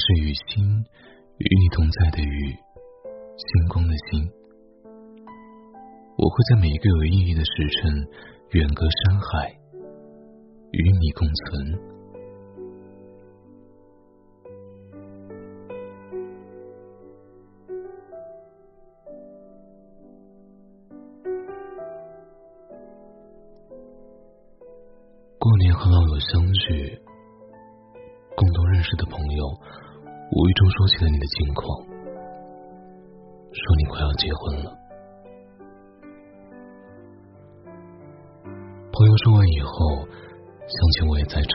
是雨欣，与你同在的雨，星光的星。我会在每一个有意义的时辰，远隔山海，与你共存。过年和老友相聚。共同认识的朋友无意中说起了你的近况，说你快要结婚了。朋友说完以后，想起我也在场，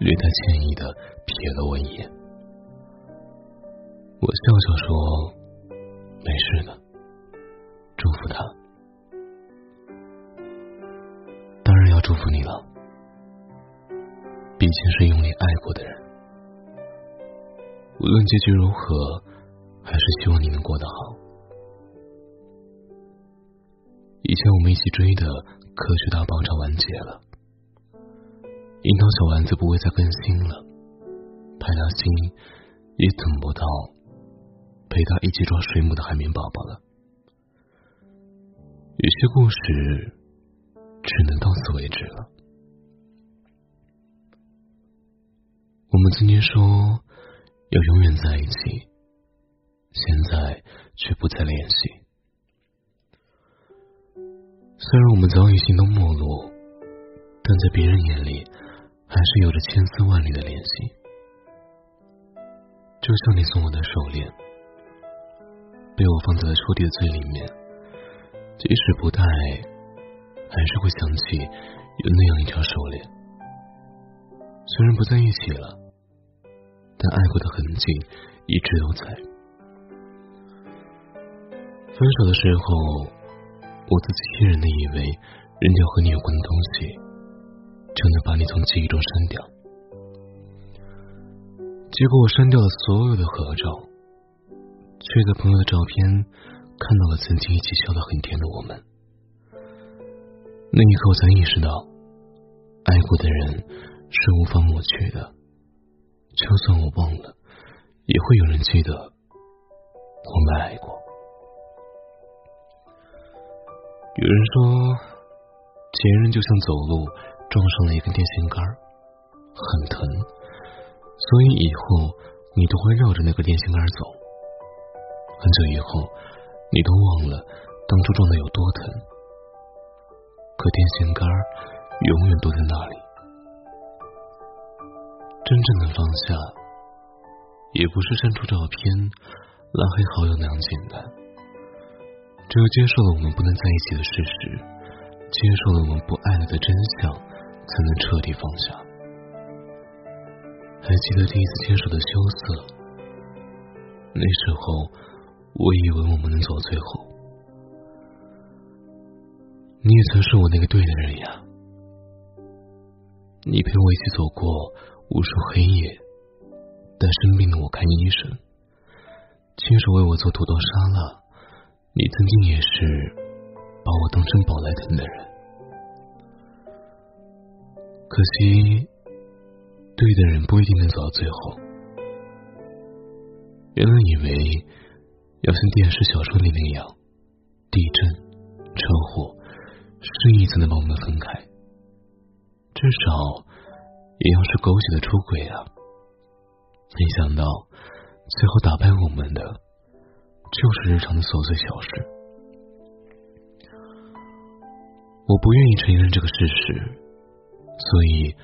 略带歉意的瞥了我一眼。我笑笑说：“结局如何，还是希望你能过得好。以前我们一起追的《科学大爆炸》完结了，樱桃小丸子不会再更新了，派大星也等不到陪他一起抓水母的海绵宝宝了。有些故事只能到此为止了。我们曾经说要永远在一起，现在却不再联系。虽然我们早已形同陌路，但在别人眼里还是有着千丝万缕的联系。就像你送我的手链，被我放在了抽屉的最里面，即使不戴，还是会想起有那样一条手链。虽然不在一起了。但爱过的痕迹一直都在。分手的时候，我自欺欺人的以为，扔掉和你有关的东西，就能把你从记忆中删掉。结果我删掉了所有的合照，却在朋友的照片看到了曾经一起笑得很甜的我们。那一刻，我才意识到，爱过的人是无法抹去的。就算我忘了，也会有人记得我们爱过。有人说，前任就像走路撞上了一根电线杆，很疼，所以以后你都会绕着那个电线杆走。很久以后，你都忘了当初撞的有多疼，可电线杆永远都在那里。真正的放下，也不是删除照片、拉黑好友那样简单。只有接受了我们不能在一起的事实，接受了我们不爱了的真相，才能彻底放下。还记得第一次牵手的羞涩，那时候我以为我们能走到最后。你也曾是我那个对的人呀，你陪我一起走过。无数黑夜，带生病的我看医生，亲手为我做土豆沙拉。你曾经也是把我当成宝来疼的人，可惜对的人不一定能走到最后。原来以为要像电视小说里那样，地震、车祸、失忆才能把我们分开，至少。也要是狗血的出轨啊！没想到最后打败我们的就是日常的琐碎小事。我不愿意承认这个事实，所以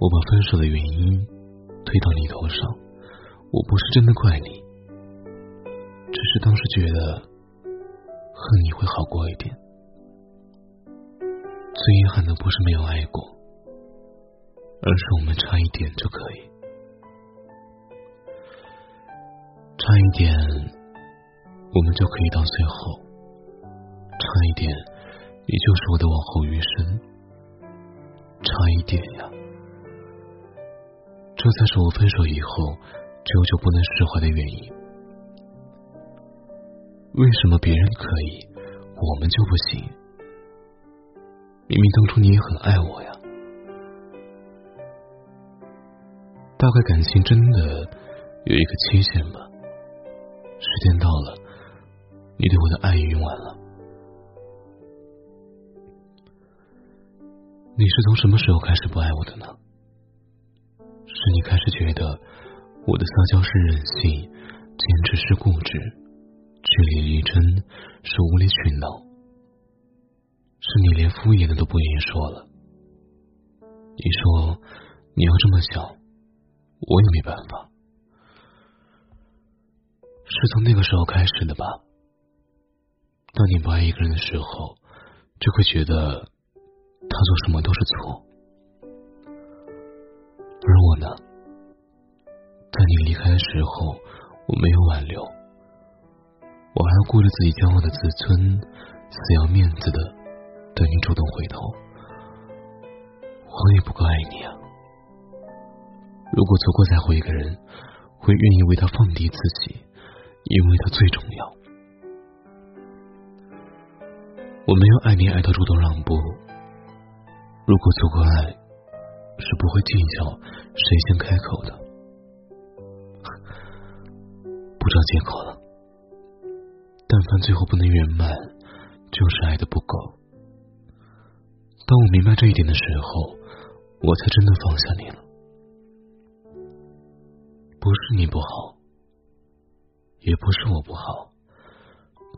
我把分手的原因推到你头上。我不是真的怪你，只是当时觉得恨你会好过一点。最遗憾的不是没有爱过。而是我们差一点就可以，差一点，我们就可以到最后。差一点，你就是我的往后余生。差一点呀，这才是我分手以后久久不能释怀的原因。为什么别人可以，我们就不行？明明当初你也很爱我呀。大概感情真的有一个期限吧。时间到了，你对我的爱也用完了。你是从什么时候开始不爱我的呢？是你开始觉得我的撒娇是任性，坚持是固执，据理力争是无理取闹，是你连敷衍的都不愿意说了。你说你要这么想，我也没办法。是从那个时候开始的吧？当你不爱一个人的时候，就会觉得他做什么都是错。而我呢，在你离开的时候，我没有挽留，我还要顾着自己骄傲的自尊，死要面子的等你主动回头。我也不够爱你啊！如果足够在乎一个人，会愿意为他放低自己。因为他最重要，我没有爱你爱到主动让步。如果足够爱，是不会计较谁先开口的。不找借口了，但凡最后不能圆满，就是爱的不够。当我明白这一点的时候，我才真的放下你了。不是你不好。也不是我不好，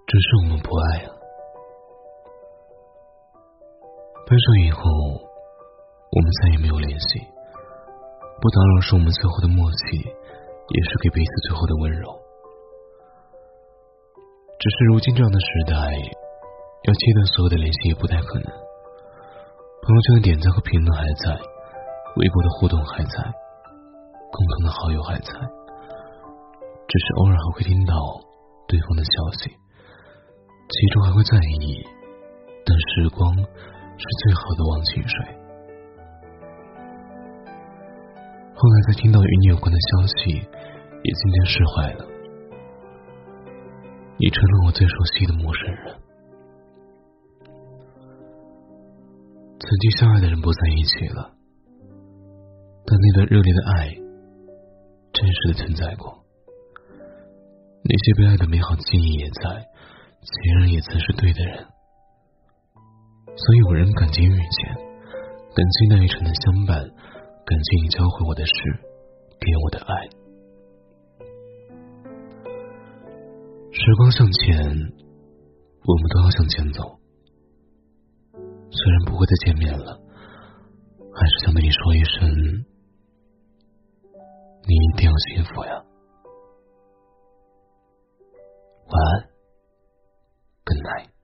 只是我们不爱了。分手以后，我们再也没有联系。不打扰是我们最后的默契，也是给彼此最后的温柔。只是如今这样的时代，要切断所有的联系也不太可能。朋友圈的点赞和评论还在，微博的互动还在，共同的好友还在。只是偶尔还会听到对方的消息，其中还会在意，但时光是最好的忘情水。后来才听到与你有关的消息，也渐渐释怀了。你成了我最熟悉的陌生人。曾经相爱的人不在一起了，但那段热烈的爱，真实的存在过。那些被爱的美好记忆也在，情人也曾是对的人，所以我仍感激遇见，感激那一程的相伴，感激你教会我的事，给我的爱。时光向前，我们都要向前走。虽然不会再见面了，还是想对你说一声，你一定要幸福呀。晚安，Good night。